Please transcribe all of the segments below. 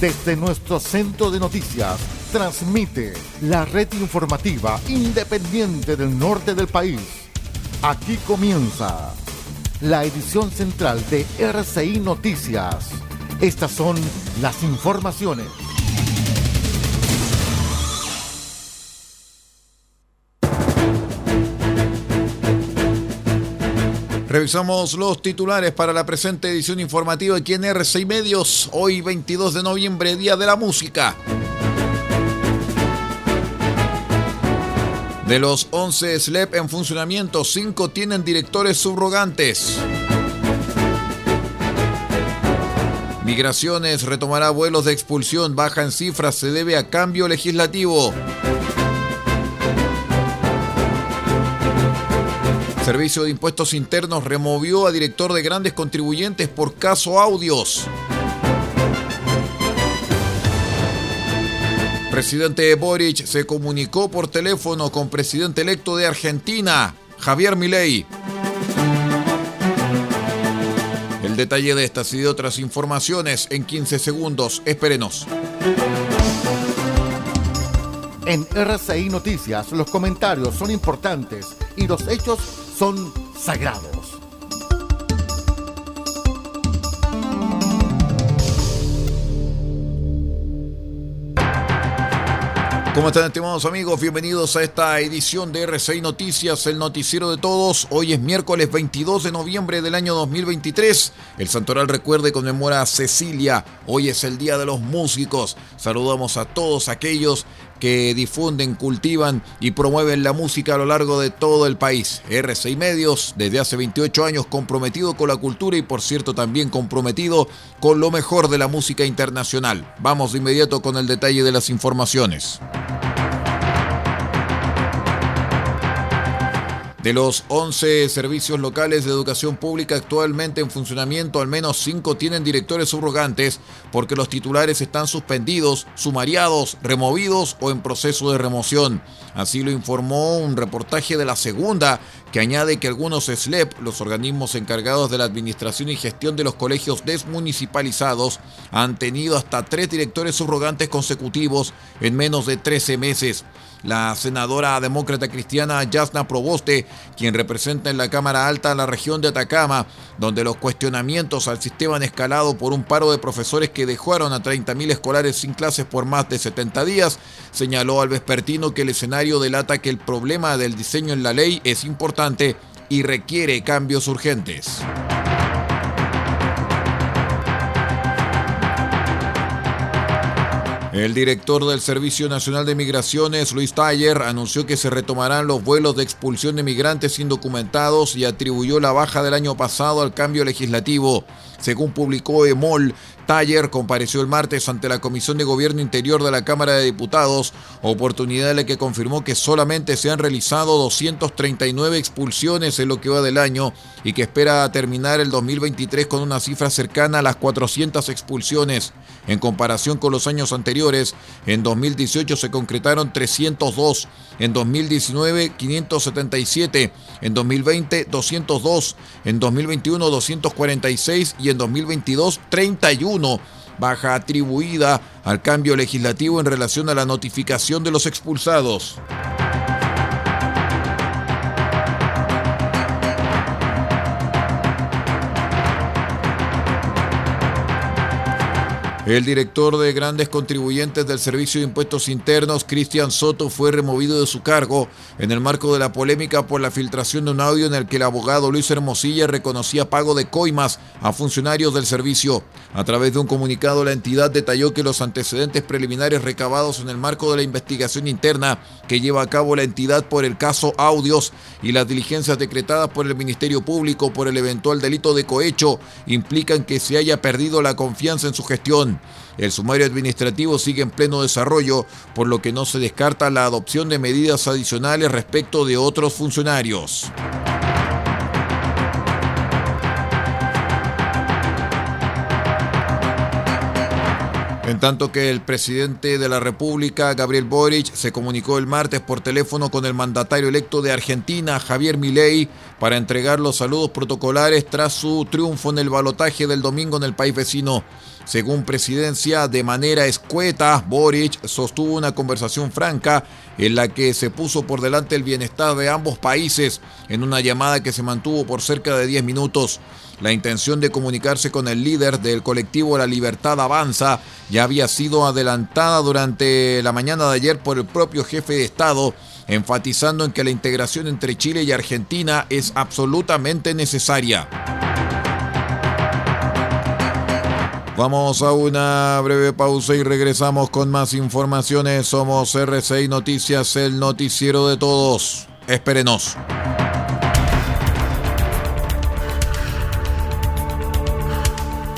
Desde nuestro centro de noticias, transmite la red informativa independiente del norte del país. Aquí comienza la edición central de RCI Noticias. Estas son las informaciones. Revisamos los titulares para la presente edición informativa aquí en RCI Medios, hoy 22 de noviembre, Día de la Música. De los 11 SLEP en funcionamiento, 5 tienen directores subrogantes. Migraciones retomará vuelos de expulsión, baja en cifras, se debe a cambio legislativo. Servicio de Impuestos Internos removió a director de grandes contribuyentes por caso audios. Presidente Boric se comunicó por teléfono con presidente electo de Argentina, Javier Milei. El detalle de estas y de otras informaciones en 15 segundos. Espérenos. En RCI Noticias los comentarios son importantes y los hechos son sagrados. ¿Cómo están estimados amigos? Bienvenidos a esta edición de RCI Noticias, el noticiero de todos. Hoy es miércoles 22 de noviembre del año 2023. El Santoral recuerde conmemora a Cecilia. Hoy es el Día de los Músicos. Saludamos a todos aquellos que difunden, cultivan y promueven la música a lo largo de todo el país. RCI Medios, desde hace 28 años comprometido con la cultura y por cierto también comprometido con lo mejor de la música internacional. Vamos de inmediato con el detalle de las informaciones. De los 11 servicios locales de educación pública actualmente en funcionamiento, al menos 5 tienen directores subrogantes porque los titulares están suspendidos, sumariados, removidos o en proceso de remoción. Así lo informó un reportaje de la segunda que añade que algunos SLEP, los organismos encargados de la administración y gestión de los colegios desmunicipalizados, han tenido hasta tres directores subrogantes consecutivos en menos de 13 meses la senadora demócrata cristiana Yasna Proboste, quien representa en la Cámara Alta la región de Atacama, donde los cuestionamientos al sistema han escalado por un paro de profesores que dejaron a 30.000 escolares sin clases por más de 70 días, señaló al vespertino que el escenario delata que el problema del diseño en la ley es importante y requiere cambios urgentes. El director del Servicio Nacional de Migraciones, Luis Taller, anunció que se retomarán los vuelos de expulsión de migrantes indocumentados y atribuyó la baja del año pasado al cambio legislativo. Según publicó EMOL, Taller compareció el martes ante la Comisión de Gobierno Interior de la Cámara de Diputados, oportunidad en la que confirmó que solamente se han realizado 239 expulsiones en lo que va del año y que espera terminar el 2023 con una cifra cercana a las 400 expulsiones. En comparación con los años anteriores, en 2018 se concretaron 302, en 2019 577, en 2020 202, en 2021 246 y en 2022 31 baja atribuida al cambio legislativo en relación a la notificación de los expulsados. El director de grandes contribuyentes del Servicio de Impuestos Internos, Cristian Soto, fue removido de su cargo en el marco de la polémica por la filtración de un audio en el que el abogado Luis Hermosilla reconocía pago de coimas a funcionarios del servicio. A través de un comunicado, la entidad detalló que los antecedentes preliminares recabados en el marco de la investigación interna que lleva a cabo la entidad por el caso Audios y las diligencias decretadas por el Ministerio Público por el eventual delito de cohecho implican que se haya perdido la confianza en su gestión. El sumario administrativo sigue en pleno desarrollo, por lo que no se descarta la adopción de medidas adicionales respecto de otros funcionarios. En tanto que el presidente de la República, Gabriel Boric, se comunicó el martes por teléfono con el mandatario electo de Argentina, Javier Milei, para entregar los saludos protocolares tras su triunfo en el balotaje del domingo en el país vecino. Según presidencia, de manera escueta, Boric sostuvo una conversación franca en la que se puso por delante el bienestar de ambos países en una llamada que se mantuvo por cerca de 10 minutos. La intención de comunicarse con el líder del colectivo La Libertad Avanza ya había sido adelantada durante la mañana de ayer por el propio jefe de Estado, enfatizando en que la integración entre Chile y Argentina es absolutamente necesaria. Vamos a una breve pausa y regresamos con más informaciones. Somos RCI Noticias, el noticiero de todos. Espérenos.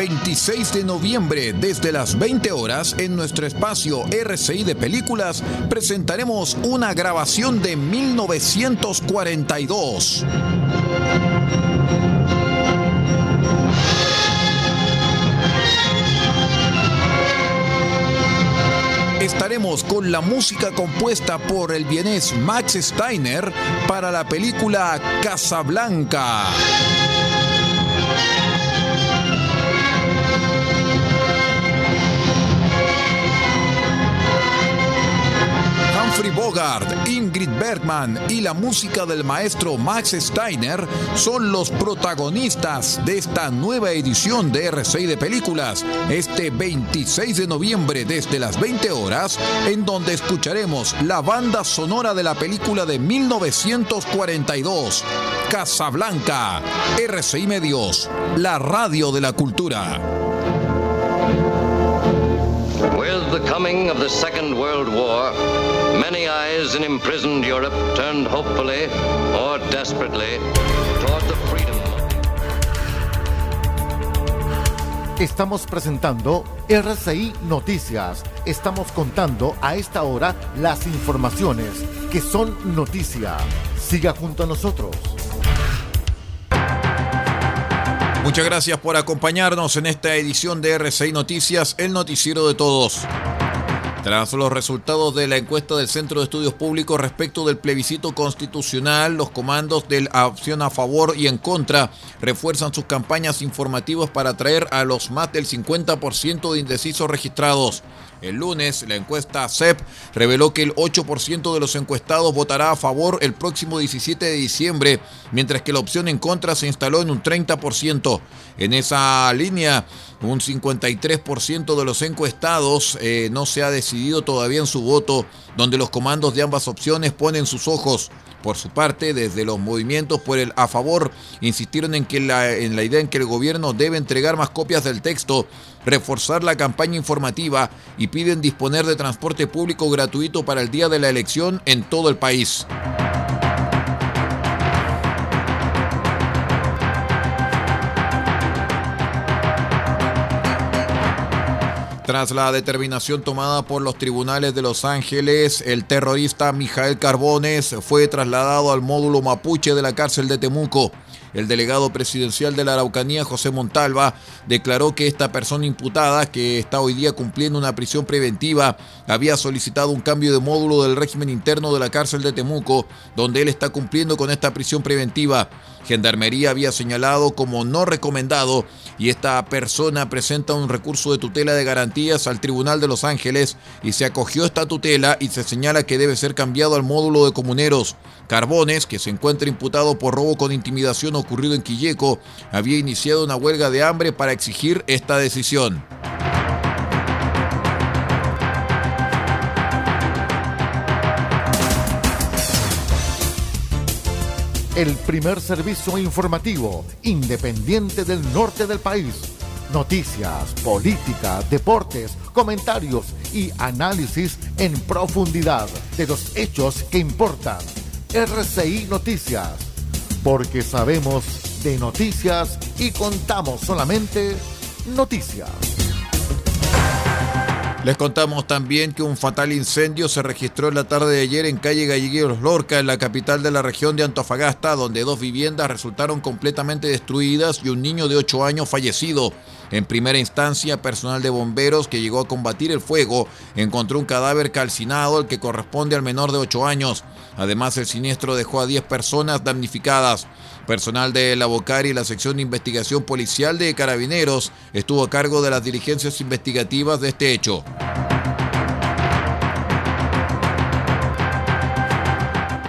26 de noviembre, desde las 20 horas, en nuestro espacio RCI de Películas, presentaremos una grabación de 1942. Estaremos con la música compuesta por el vienés Max Steiner para la película Casablanca. Bogart, Ingrid Bergman y la música del maestro Max Steiner son los protagonistas de esta nueva edición de RCI de Películas, este 26 de noviembre desde las 20 horas, en donde escucharemos la banda sonora de la película de 1942, Casablanca, RCI Medios, la radio de la cultura. Many eyes in imprisoned Europe turned hopefully or desperately toward the freedom. Estamos presentando RCI Noticias. Estamos contando a esta hora las informaciones que son noticia. Siga junto a nosotros. Muchas gracias por acompañarnos en esta edición de RCI Noticias, el noticiero de todos. Tras los resultados de la encuesta del Centro de Estudios Públicos respecto del plebiscito constitucional, los comandos de la opción a favor y en contra refuerzan sus campañas informativas para atraer a los más del 50% de indecisos registrados. El lunes, la encuesta CEP reveló que el 8% de los encuestados votará a favor el próximo 17 de diciembre, mientras que la opción en contra se instaló en un 30%. En esa línea, un 53% de los encuestados eh, no se ha decidido todavía en su voto, donde los comandos de ambas opciones ponen sus ojos. Por su parte, desde los movimientos por el a favor, insistieron en, que la, en la idea en que el gobierno debe entregar más copias del texto, reforzar la campaña informativa y piden disponer de transporte público gratuito para el día de la elección en todo el país. Tras la determinación tomada por los tribunales de Los Ángeles, el terrorista Mijael Carbones fue trasladado al módulo mapuche de la cárcel de Temuco. El delegado presidencial de la Araucanía, José Montalva, declaró que esta persona imputada, que está hoy día cumpliendo una prisión preventiva, había solicitado un cambio de módulo del régimen interno de la cárcel de Temuco, donde él está cumpliendo con esta prisión preventiva. Gendarmería había señalado como no recomendado y esta persona presenta un recurso de tutela de al Tribunal de Los Ángeles y se acogió esta tutela y se señala que debe ser cambiado al módulo de comuneros. Carbones, que se encuentra imputado por robo con intimidación ocurrido en Quilleco, había iniciado una huelga de hambre para exigir esta decisión. el primer servicio informativo independiente del norte del país. Noticias, política, deportes, comentarios y análisis en profundidad de los hechos que importan. RCI Noticias, porque sabemos de noticias y contamos solamente noticias. Les contamos también que un fatal incendio se registró en la tarde de ayer en calle Gallegueros Lorca, en la capital de la región de Antofagasta, donde dos viviendas resultaron completamente destruidas y un niño de 8 años fallecido. En primera instancia, personal de bomberos que llegó a combatir el fuego encontró un cadáver calcinado, el que corresponde al menor de 8 años. Además, el siniestro dejó a 10 personas damnificadas. Personal de la Bocari y la sección de investigación policial de Carabineros estuvo a cargo de las diligencias investigativas de este hecho.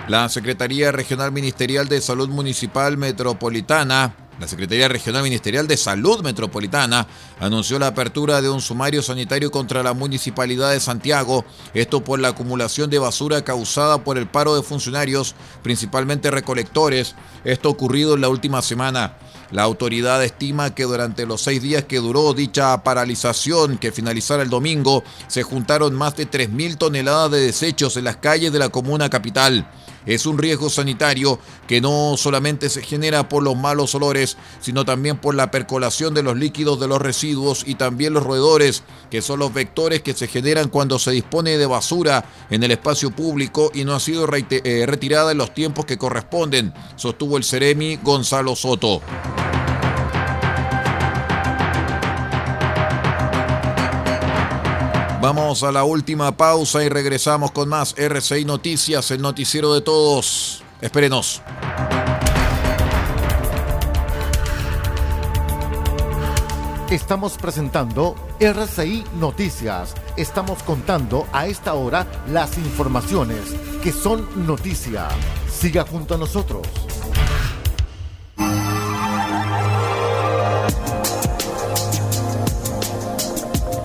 La Secretaría Regional Ministerial de Salud Municipal Metropolitana la Secretaría Regional Ministerial de Salud Metropolitana anunció la apertura de un sumario sanitario contra la Municipalidad de Santiago, esto por la acumulación de basura causada por el paro de funcionarios, principalmente recolectores, esto ocurrido en la última semana. La autoridad estima que durante los seis días que duró dicha paralización, que finalizara el domingo, se juntaron más de 3.000 toneladas de desechos en las calles de la comuna capital es un riesgo sanitario que no solamente se genera por los malos olores, sino también por la percolación de los líquidos de los residuos y también los roedores, que son los vectores que se generan cuando se dispone de basura en el espacio público y no ha sido eh, retirada en los tiempos que corresponden, sostuvo el Ceremi Gonzalo Soto. Vamos a la última pausa y regresamos con más RCI Noticias, el noticiero de todos. Espérenos. Estamos presentando RCI Noticias. Estamos contando a esta hora las informaciones que son noticia. Siga junto a nosotros.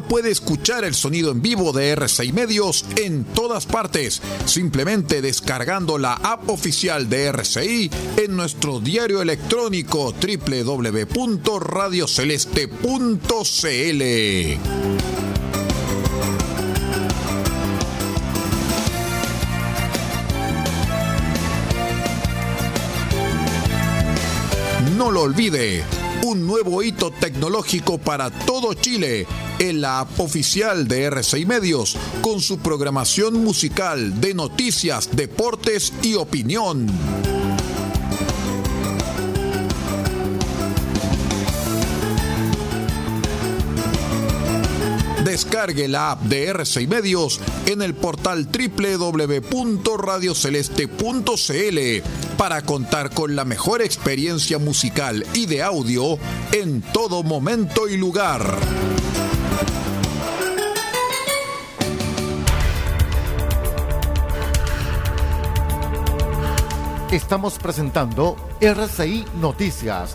Puede escuchar el sonido en vivo de R6 Medios en todas partes, simplemente descargando la app oficial de RCI en nuestro diario electrónico www.radioceleste.cl. No lo olvide un nuevo hito tecnológico para todo Chile en la app oficial de RCI Medios con su programación musical de noticias, deportes y opinión. Descargue la app de RCI Medios en el portal www.radioceleste.cl para contar con la mejor experiencia musical y de audio en todo momento y lugar. Estamos presentando RCI Noticias.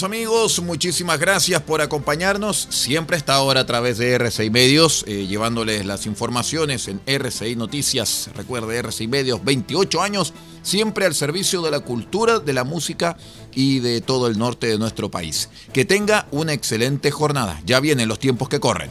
Amigos, muchísimas gracias por acompañarnos siempre a esta hora a través de RCI Medios, eh, llevándoles las informaciones en RCI Noticias. Recuerde, RCI Medios, 28 años, siempre al servicio de la cultura, de la música y de todo el norte de nuestro país. Que tenga una excelente jornada. Ya vienen los tiempos que corren.